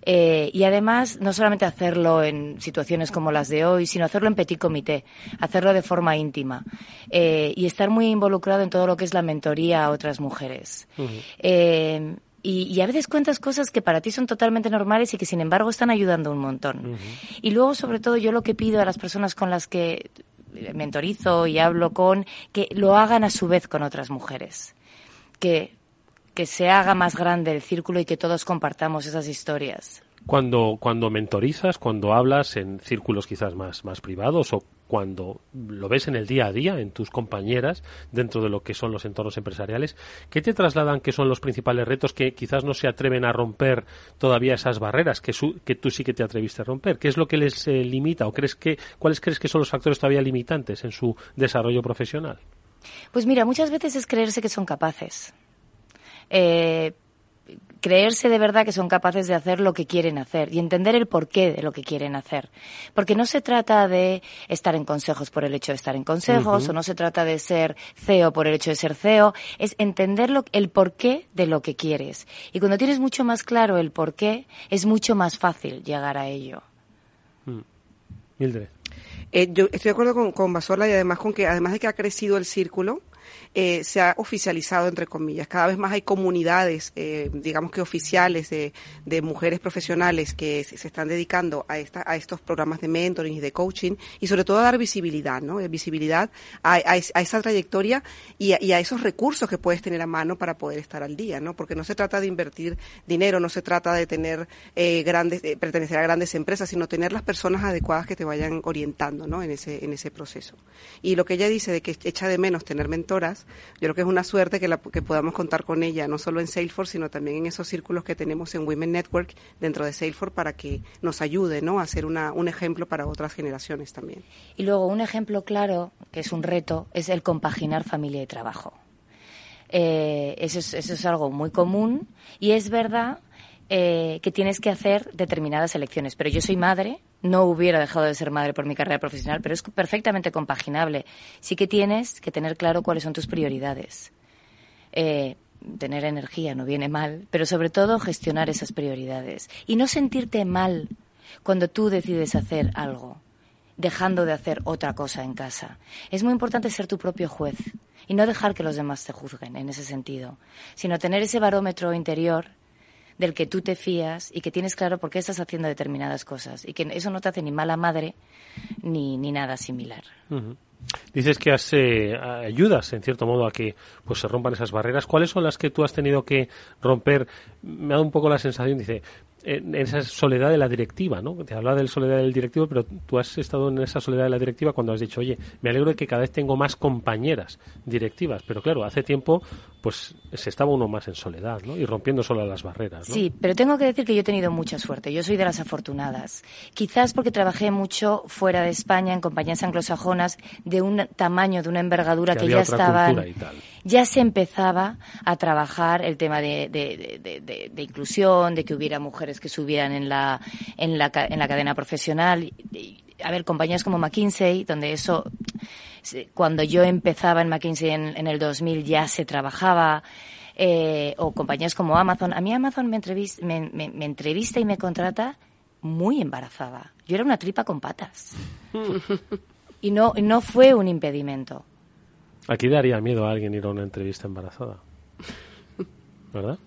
Eh, y además, no solamente hacerlo en situaciones como las de hoy, sino hacerlo en petit comité, hacerlo de forma íntima eh, y estar muy involucrado en todo lo que es la mentoría a otras mujeres. Eh, y, a veces cuentas cosas que para ti son totalmente normales y que sin embargo están ayudando un montón. Y luego, sobre todo, yo lo que pido a las personas con las que mentorizo y hablo con, que lo hagan a su vez con otras mujeres. Que que se haga más grande el círculo y que todos compartamos esas historias. Cuando, cuando mentorizas, cuando hablas en círculos quizás más, más privados o cuando lo ves en el día a día, en tus compañeras, dentro de lo que son los entornos empresariales, ¿qué te trasladan que son los principales retos que quizás no se atreven a romper todavía esas barreras que, tú sí que te atreviste a romper? ¿Qué es lo que les eh, limita o crees que, cuáles crees que son los factores todavía limitantes en su desarrollo profesional? Pues mira, muchas veces es creerse que son capaces. Eh, creerse de verdad que son capaces de hacer lo que quieren hacer y entender el porqué de lo que quieren hacer. Porque no se trata de estar en consejos por el hecho de estar en consejos o no se trata de ser CEO por el hecho de ser CEO, es entender lo, el porqué de lo que quieres. Y cuando tienes mucho más claro el porqué, es mucho más fácil llegar a ello. Mm. Mildred. Eh, yo estoy de acuerdo con, con Basola y además con que además de que ha crecido el círculo, eh, se ha oficializado, entre comillas. Cada vez más hay comunidades, eh, digamos que oficiales, de, de, mujeres profesionales que se, están dedicando a, esta, a estos programas de mentoring y de coaching y sobre todo a dar visibilidad, ¿no? Visibilidad a, a, esa trayectoria y, y a, esos recursos que puedes tener a mano para poder estar al día, ¿no? Porque no se trata de invertir dinero, no se trata de tener eh, grandes, de pertenecer a grandes empresas, sino tener las personas adecuadas que te vayan orientando, ¿no? En ese, en ese proceso. Y lo que ella dice de que echa de menos tener yo creo que es una suerte que, la, que podamos contar con ella, no solo en Salesforce, sino también en esos círculos que tenemos en Women Network dentro de Salesforce para que nos ayude ¿no? a ser una, un ejemplo para otras generaciones también. Y luego un ejemplo claro, que es un reto, es el compaginar familia y trabajo. Eh, eso, es, eso es algo muy común y es verdad eh, que tienes que hacer determinadas elecciones. Pero yo soy madre, no hubiera dejado de ser madre por mi carrera profesional, pero es perfectamente compaginable. Sí que tienes que tener claro cuáles son tus prioridades. Eh, tener energía no viene mal, pero sobre todo gestionar esas prioridades. Y no sentirte mal cuando tú decides hacer algo, dejando de hacer otra cosa en casa. Es muy importante ser tu propio juez y no dejar que los demás te juzguen en ese sentido, sino tener ese barómetro interior del que tú te fías y que tienes claro por qué estás haciendo determinadas cosas y que eso no te hace ni mala madre ni, ni nada similar. Dices que has, eh, ayudas, en cierto modo, a que pues se rompan esas barreras. ¿Cuáles son las que tú has tenido que romper? Me ha dado un poco la sensación, dice, en esa soledad de la directiva, ¿no? Te hablaba de la soledad del directivo, pero tú has estado en esa soledad de la directiva cuando has dicho, oye, me alegro de que cada vez tengo más compañeras directivas, pero claro, hace tiempo, pues se estaba uno más en soledad, ¿no? Y rompiendo solo las barreras, ¿no? Sí, pero tengo que decir que yo he tenido mucha suerte, yo soy de las afortunadas. Quizás porque trabajé mucho fuera de España, en compañías anglosajonas, de un tamaño, de una envergadura que, ya estaban ya se empezaba a trabajar el tema de, de, inclusión, de que hubiera mujeres que subieran en la, en la, en la cadena profesional. A ver, compañías como McKinsey, donde eso, cuando yo empezaba en McKinsey en, el 2000 ya se trabajaba. Eh, o compañías como Amazon. A mí Amazon me, entrevista, me, me, entrevista y me contrata muy embarazada. Yo era una tripa con patas. y no, no fue un impedimento. Aquí daría miedo a alguien ir a una entrevista embarazada. ¿Verdad?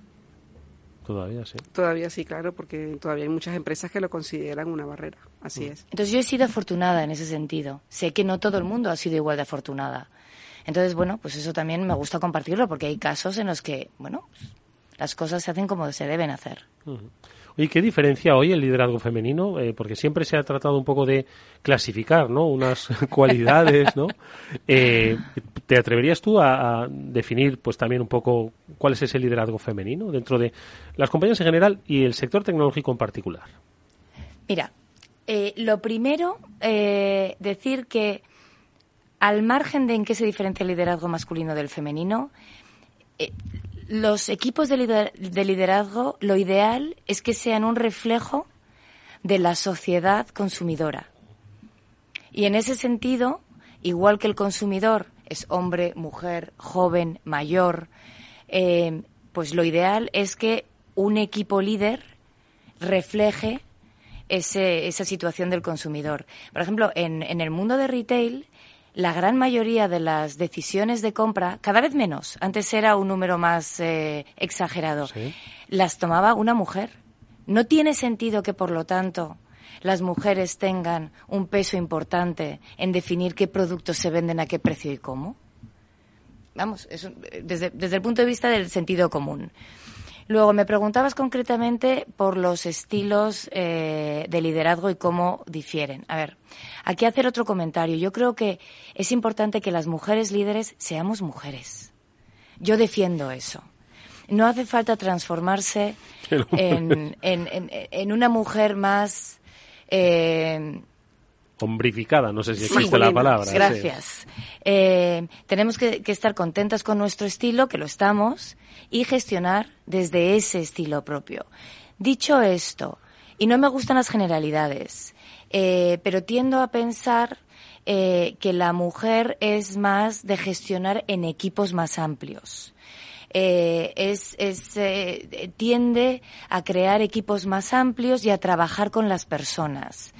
Todavía sí. Todavía sí, claro, porque todavía hay muchas empresas que lo consideran una barrera. Así mm. es. Entonces yo he sido afortunada en ese sentido. Sé que no todo el mundo ha sido igual de afortunada. Entonces, bueno, pues eso también me gusta compartirlo porque hay casos en los que, bueno, las cosas se hacen como se deben hacer. ¿Y ¿qué diferencia hoy el liderazgo femenino? Eh, porque siempre se ha tratado un poco de clasificar, ¿no? Unas cualidades, ¿no? Eh, ¿Te atreverías tú a, definir, pues también un poco cuál es ese liderazgo femenino dentro de las compañías en general y el sector tecnológico en particular? Mira, eh, lo primero, decir que al margen de en qué se diferencia el liderazgo masculino del femenino, los equipos de, liderazgo, lo ideal es que sean un reflejo de la sociedad consumidora. Y en ese sentido, igual que el consumidor es hombre, mujer, joven, mayor, eh, pues lo ideal es que un equipo líder refleje esa situación del consumidor. Por ejemplo, en, en el mundo de retail, la gran mayoría de las decisiones de compra, cada vez menos, antes era un número más eh, exagerado, las tomaba una mujer. No tiene sentido que, por lo tanto, las mujeres tengan un peso importante en definir qué productos se venden a qué precio y cómo. Vamos, desde, desde el punto de vista del sentido común. Luego me preguntabas concretamente por los estilos eh, de liderazgo y cómo difieren. A ver, aquí hacer otro comentario. Yo creo que es importante que las mujeres líderes seamos mujeres. Yo defiendo eso. No hace falta transformarse en, en, en, una mujer más eh, hombrificada, no sé si existe la palabra. Gracias. Eh, tenemos que, estar contentas con nuestro estilo, que lo estamos, y gestionar desde ese estilo propio. Dicho esto, y no me gustan las generalidades, eh, pero tiendo a pensar eh, que la mujer es más de gestionar en equipos más amplios. es, es tiende a crear equipos más amplios y a trabajar con las personas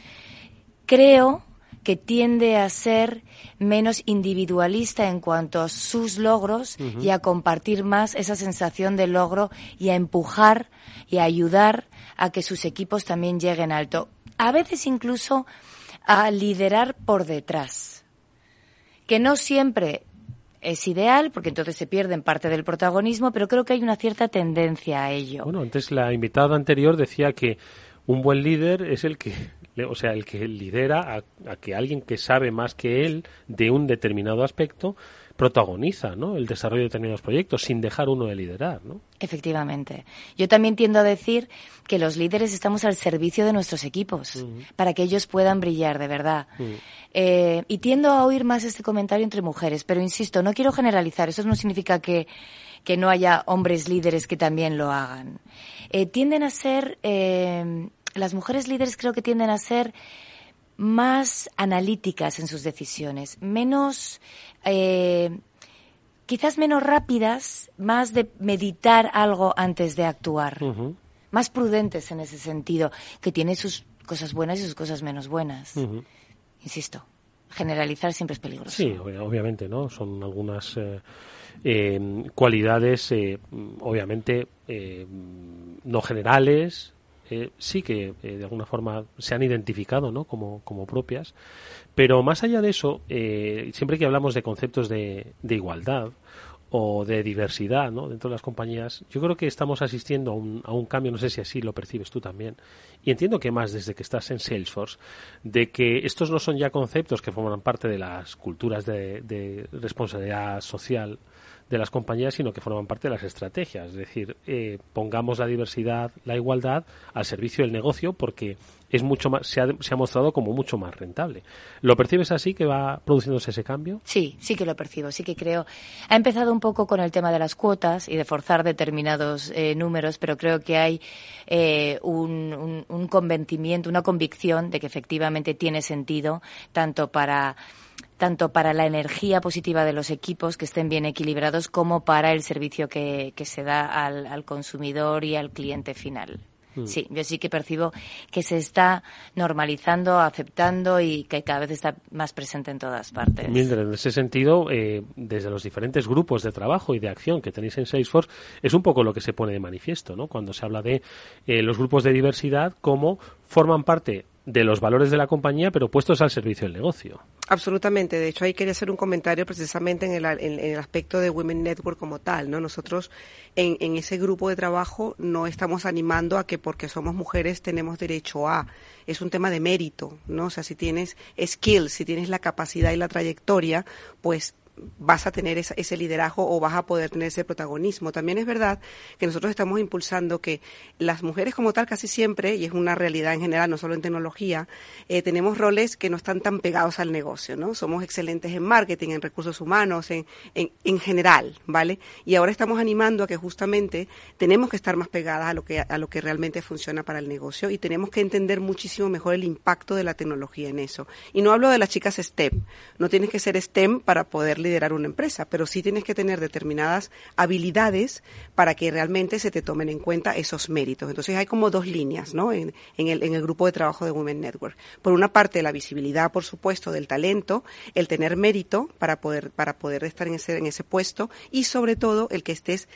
creo que tiende a ser menos individualista en cuanto a sus logros y a compartir más esa sensación de logro y a empujar y a ayudar a que sus equipos también lleguen alto. A veces incluso a liderar por detrás, que no siempre es ideal porque entonces se pierden parte del protagonismo, pero creo que hay una cierta tendencia a ello. Bueno, antes la invitada anterior decía que un buen líder es el que o sea, el que lidera a, que alguien que sabe más que él de un determinado aspecto protagoniza ¿no? el desarrollo de determinados proyectos sin dejar uno de liderar. ¿no? Efectivamente. Yo también tiendo a decir que los líderes estamos al servicio de nuestros equipos para que ellos puedan brillar de verdad. Eh, y tiendo a oír más este comentario entre mujeres, pero insisto, no quiero generalizar. Eso no significa que, que no haya hombres líderes que también lo hagan. Eh, tienden a ser eh, las mujeres líderes creo que tienden a ser más analíticas en sus decisiones, menos, eh, quizás menos rápidas, más de meditar algo antes de actuar, más prudentes en ese sentido, que tiene sus cosas buenas y sus cosas menos buenas. Insisto, generalizar siempre es peligroso. Sí, obviamente, ¿no? Son algunas eh, eh, cualidades, obviamente, no generales, eh, sí que eh, de alguna forma se han identificado ¿no? como, como propias, pero más allá de eso, eh, siempre que hablamos de conceptos de, de igualdad o de diversidad ¿no? dentro de las compañías, yo creo que estamos asistiendo a un, a un cambio, no sé si así lo percibes tú también, y entiendo que más desde que estás en Salesforce, de que estos no son ya conceptos que forman parte de las culturas de, de responsabilidad social, de las compañías, sino que forman parte de las estrategias. Es decir, eh, pongamos la diversidad, la igualdad al servicio del negocio porque es mucho más, se ha, se ha mostrado como mucho más rentable. ¿Lo percibes así que va produciéndose ese cambio? Sí, sí que lo percibo, sí que creo. Ha empezado un poco con el tema de las cuotas y de forzar determinados eh, números, pero creo que hay eh, un, un convencimiento, una convicción de que efectivamente tiene sentido tanto para tanto para la energía positiva de los equipos que estén bien equilibrados como para el servicio que, que se da al, al, consumidor y al cliente final. Mm. Sí, yo sí que percibo que se está normalizando, aceptando y que cada vez está más presente en todas partes. Mildred, en ese sentido, eh, desde los diferentes grupos de trabajo y de acción que tenéis en Salesforce, es un poco lo que se pone de manifiesto, ¿no? Cuando se habla de eh, los grupos de diversidad, cómo forman parte de los valores de la compañía, pero puestos al servicio del negocio. Absolutamente. De hecho, ahí quería hacer un comentario precisamente en el, en, el aspecto de Women Network como tal, ¿no? Nosotros en, en, ese grupo de trabajo no estamos animando a que porque somos mujeres tenemos derecho a. Es un tema de mérito, ¿no? O sea, si tienes skills, si tienes la capacidad y la trayectoria, pues vas a tener ese liderazgo o vas a poder tener ese protagonismo. También es verdad que nosotros estamos impulsando que las mujeres como tal casi siempre, y es una realidad en general, no solo en tecnología, eh, tenemos roles que no están tan pegados al negocio, ¿no? Somos excelentes en marketing, en recursos humanos, en, en, en general, ¿vale? Y ahora estamos animando a que justamente tenemos que estar más pegadas a lo que, a lo que realmente funciona para el negocio y tenemos que entender muchísimo mejor el impacto de la tecnología en eso. Y no hablo de las chicas STEM, no tienes que ser STEM para poder liderar una empresa, pero sí tienes que tener determinadas habilidades para que realmente se te tomen en cuenta esos méritos. Entonces hay como dos líneas, ¿no? En, el, en el grupo de trabajo de Women Network. Por una parte, la visibilidad, por supuesto, del talento, el tener mérito para poder, para poder estar en ese, en ese puesto y sobre todo el que estés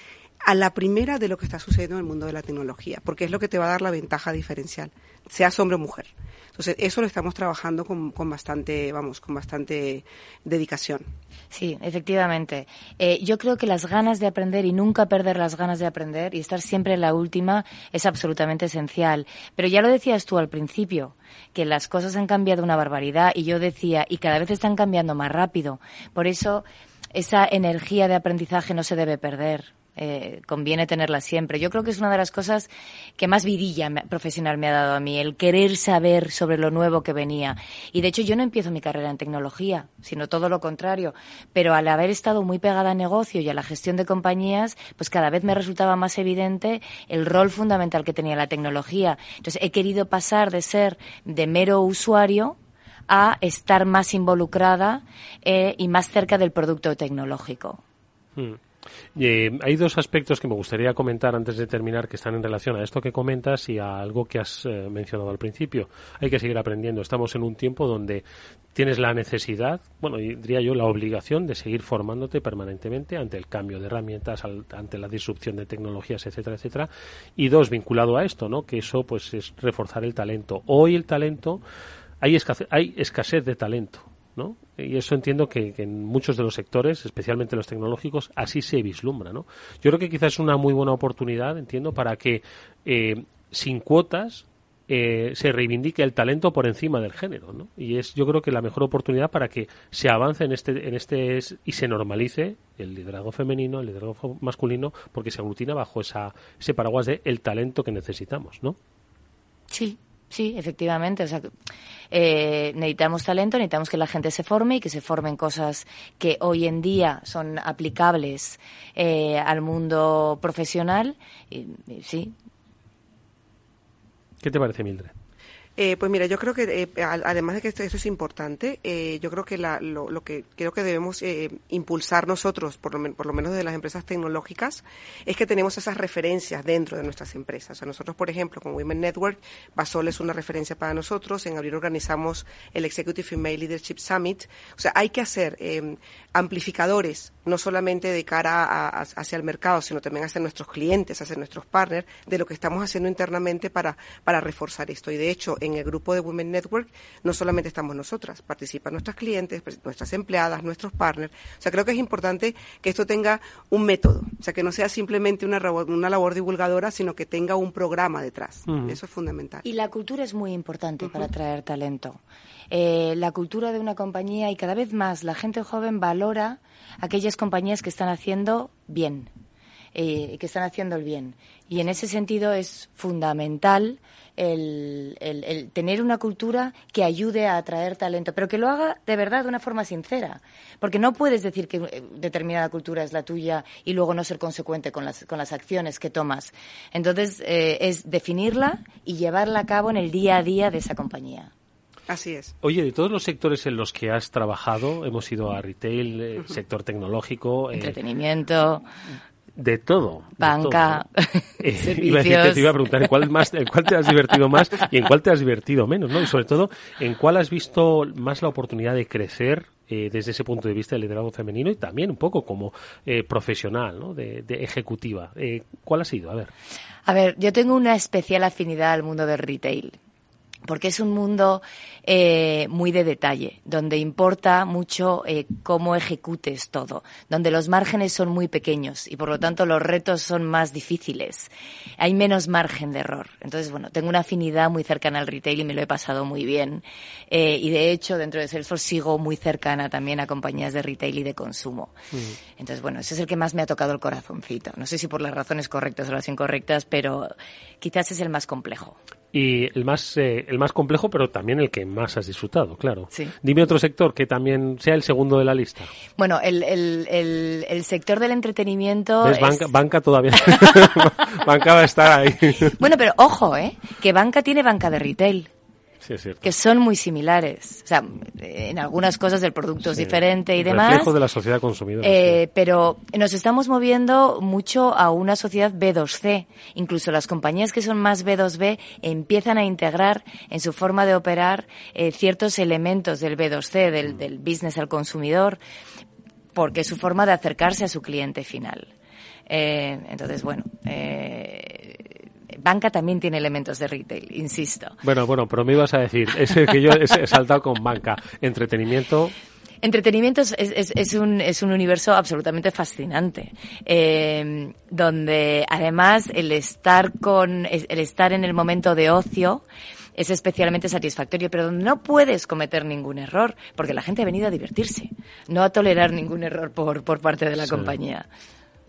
a la primera de lo que está sucediendo en el mundo de la tecnología, porque es lo que te va a dar la ventaja diferencial, seas hombre o mujer. Entonces, eso lo estamos trabajando con, con bastante, vamos, con bastante dedicación. Sí, efectivamente. Eh, yo creo que las ganas de aprender y nunca perder las ganas de aprender y estar siempre en la última es absolutamente esencial. Pero ya lo decías tú al principio, que las cosas han cambiado una barbaridad y yo decía, y cada vez están cambiando más rápido. Por eso, esa energía de aprendizaje no se debe perder eh, conviene tenerla siempre. Yo creo que es una de las cosas que más vidilla profesional me ha dado a mí, el querer saber sobre lo nuevo que venía. Y de hecho yo no empiezo mi carrera en tecnología, sino todo lo contrario. Pero al haber estado muy pegada al negocio y a la gestión de compañías, pues cada vez me resultaba más evidente el rol fundamental que tenía la tecnología. Entonces he querido pasar de ser de mero usuario a estar más involucrada eh, y más cerca del producto tecnológico. Hmm. Eh, hay dos aspectos que me gustaría comentar antes de terminar que están en relación a esto que comentas y a algo que has eh, mencionado al principio. Hay que seguir aprendiendo. Estamos en un tiempo donde tienes la necesidad, bueno, diría yo, la obligación de seguir formándote permanentemente ante el cambio de herramientas, ante la disrupción de tecnologías, etcétera, etcétera. Y dos, vinculado a esto, ¿no? Que eso, pues, es reforzar el talento. Hoy el talento, hay hay escasez de talento y eso entiendo que, en muchos de los sectores, especialmente los tecnológicos, así se vislumbra, ¿no? Yo creo que quizás es una muy buena oportunidad, entiendo, para que eh, sin cuotas eh, se reivindique el talento por encima del género, ¿no? Y es, yo creo que la mejor oportunidad para que se avance en este, en este y se normalice el liderazgo femenino, el liderazgo masculino, porque se aglutina bajo esa, ese paraguas de el talento que necesitamos, ¿no? Sí, sí, efectivamente. O sea, eh, necesitamos talento, necesitamos que la gente se forme y que se formen cosas que hoy en día son aplicables eh, al mundo profesional. sí. ¿Qué te parece, Mildred? Eh, pues mira, yo creo que eh, además de que esto, es importante, eh, yo creo que lo, que creo que debemos impulsar nosotros, por lo, por lo menos de las empresas tecnológicas, es que tenemos esas referencias dentro de nuestras empresas. O sea, nosotros, por ejemplo, con Women Network, Basol es una referencia para nosotros. En abril organizamos el Executive Female Leadership Summit. O sea, hay que hacer amplificadores, no solamente de cara hacia el mercado, sino también hacia nuestros clientes, hacia nuestros partners, de lo que estamos haciendo internamente para, para reforzar esto. Y de hecho, en el grupo de Women Network no solamente estamos nosotras, participan nuestras clientes, pues, nuestras empleadas, nuestros partners. O sea, creo que es importante que esto tenga un método, o sea, que no sea simplemente una, una labor divulgadora, sino que tenga un programa detrás. Eso es fundamental. Y la cultura es muy importante para atraer talento. Eh, la cultura de una compañía y cada vez más la gente joven valora aquellas compañías que están haciendo bien, eh, que están haciendo el bien. Y en ese sentido es fundamental el, tener una cultura que ayude a atraer talento, pero que lo haga de verdad de una forma sincera. Porque no puedes decir que eh, determinada cultura es la tuya y luego no ser consecuente con las, con las acciones que tomas. Entonces, eh, es definirla y llevarla a cabo en el día a día de esa compañía. Así es. Oye, de todos los sectores en los que has trabajado, hemos ido a retail, eh, sector tecnológico, entretenimiento, de todo. Banca, servicios. Iba te iba a preguntar ¿en cuál, más, en cuál te has divertido más y en cuál te has divertido menos, ¿no? Y sobre todo, ¿en cuál has visto más la oportunidad de crecer eh, desde ese punto de vista del liderazgo femenino y también un poco como eh, profesional, ¿no? De, de ejecutiva. Eh, ¿Cuál ha sido? A ver. A ver, yo tengo una especial afinidad al mundo del retail porque es un mundo eh, muy de detalle, donde importa mucho eh, cómo ejecutes todo, donde los márgenes son muy pequeños y por lo tanto los retos son más difíciles. Hay menos margen de error. Entonces, bueno, tengo una afinidad muy cercana al retail y me lo he pasado muy bien. Eh, y de hecho, dentro de Salesforce sigo muy cercana también a compañías de retail y de consumo. Mm. Entonces, bueno, ese es el que más me ha tocado el corazoncito. No sé si por las razones correctas o las incorrectas, pero quizás es el más complejo y el más eh, el más complejo pero también el que más has disfrutado claro. Dime otro sector que también sea el segundo de la lista. Bueno el, el, el, sector del entretenimiento banca, banca todavía banca va a estar ahí. Bueno pero ojo eh que banca tiene banca de retail que son muy similares. O sea, en algunas cosas el producto es diferente y demás. Reflejo de la sociedad consumidora. Eh, pero nos estamos moviendo mucho a una sociedad B2C. Incluso las compañías que son más B2B empiezan a integrar en su forma de operar eh, ciertos elementos del B2C, del, del business al consumidor, porque es su forma de acercarse a su cliente final. Eh, entonces, bueno, eh, banca también tiene elementos de retail, insisto. Bueno, bueno, pero me ibas a decir, es que yo he saltado con banca, entretenimiento. Entretenimiento es, es, es, un, es un universo absolutamente fascinante, eh, donde además el estar con, el estar en el momento de ocio, es especialmente satisfactorio, pero donde no puedes cometer ningún error, porque la gente ha venido a divertirse, no a tolerar ningún error por, por parte de la compañía.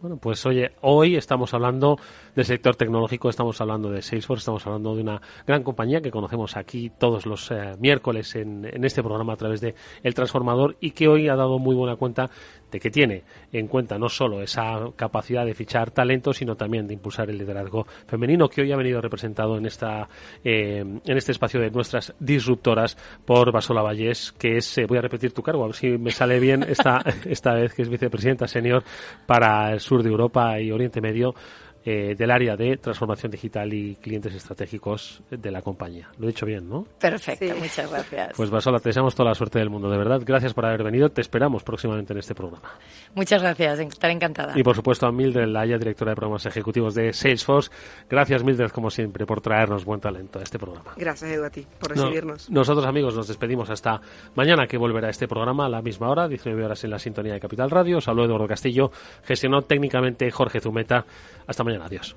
Bueno, pues oye, hoy estamos hablando del sector tecnológico, estamos hablando de Salesforce, estamos hablando de una gran compañía que conocemos aquí todos los eh, miércoles en, en, este programa a través de El Transformador y que hoy ha dado muy buena cuenta de que tiene en cuenta no solo esa capacidad de fichar talento, sino también de impulsar el liderazgo femenino que hoy ha venido representado en esta eh, en este espacio de nuestras disruptoras por Basola Vallés, que es, eh, voy a repetir tu cargo, a ver si me sale bien esta, esta vez, que es vicepresidenta senior para el sur de Europa y Oriente Medio eh, del área de transformación digital y clientes estratégicos de la compañía. Lo he dicho bien, ¿no? Perfecto, muchas gracias. Pues Basola, te deseamos toda la suerte del mundo, de verdad. Gracias por haber venido. Te esperamos próximamente en este programa. Muchas gracias, estaré encantada. Y por supuesto a Mildred Laya, directora de programas ejecutivos de Salesforce. Gracias, Mildred, como siempre, por traernos buen talento a este programa. Gracias, Edu, a ti, por recibirnos. nosotros, amigos, nos despedimos hasta mañana, que volverá este programa a la misma hora, 19 horas en la sintonía de Capital Radio. Saludos, Eduardo Castillo. Gestionó técnicamente Jorge Zumeta. Hasta mañana. Adiós.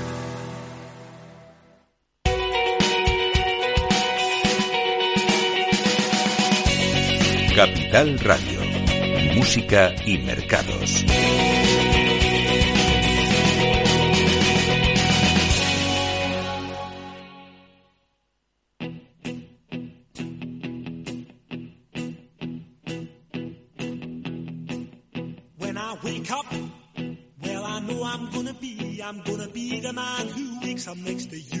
Radio. Música y mercados. When I wake up, well I know I'm gonna be, I'm gonna be the man who wakes up next to you.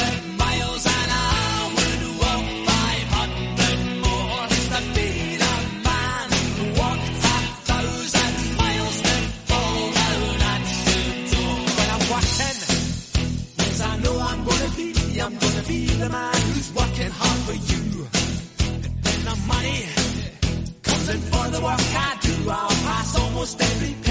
the man who's working hard for you. And when the money comes in for the work I do, I'll pass almost every penny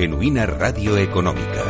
genuina radio económica.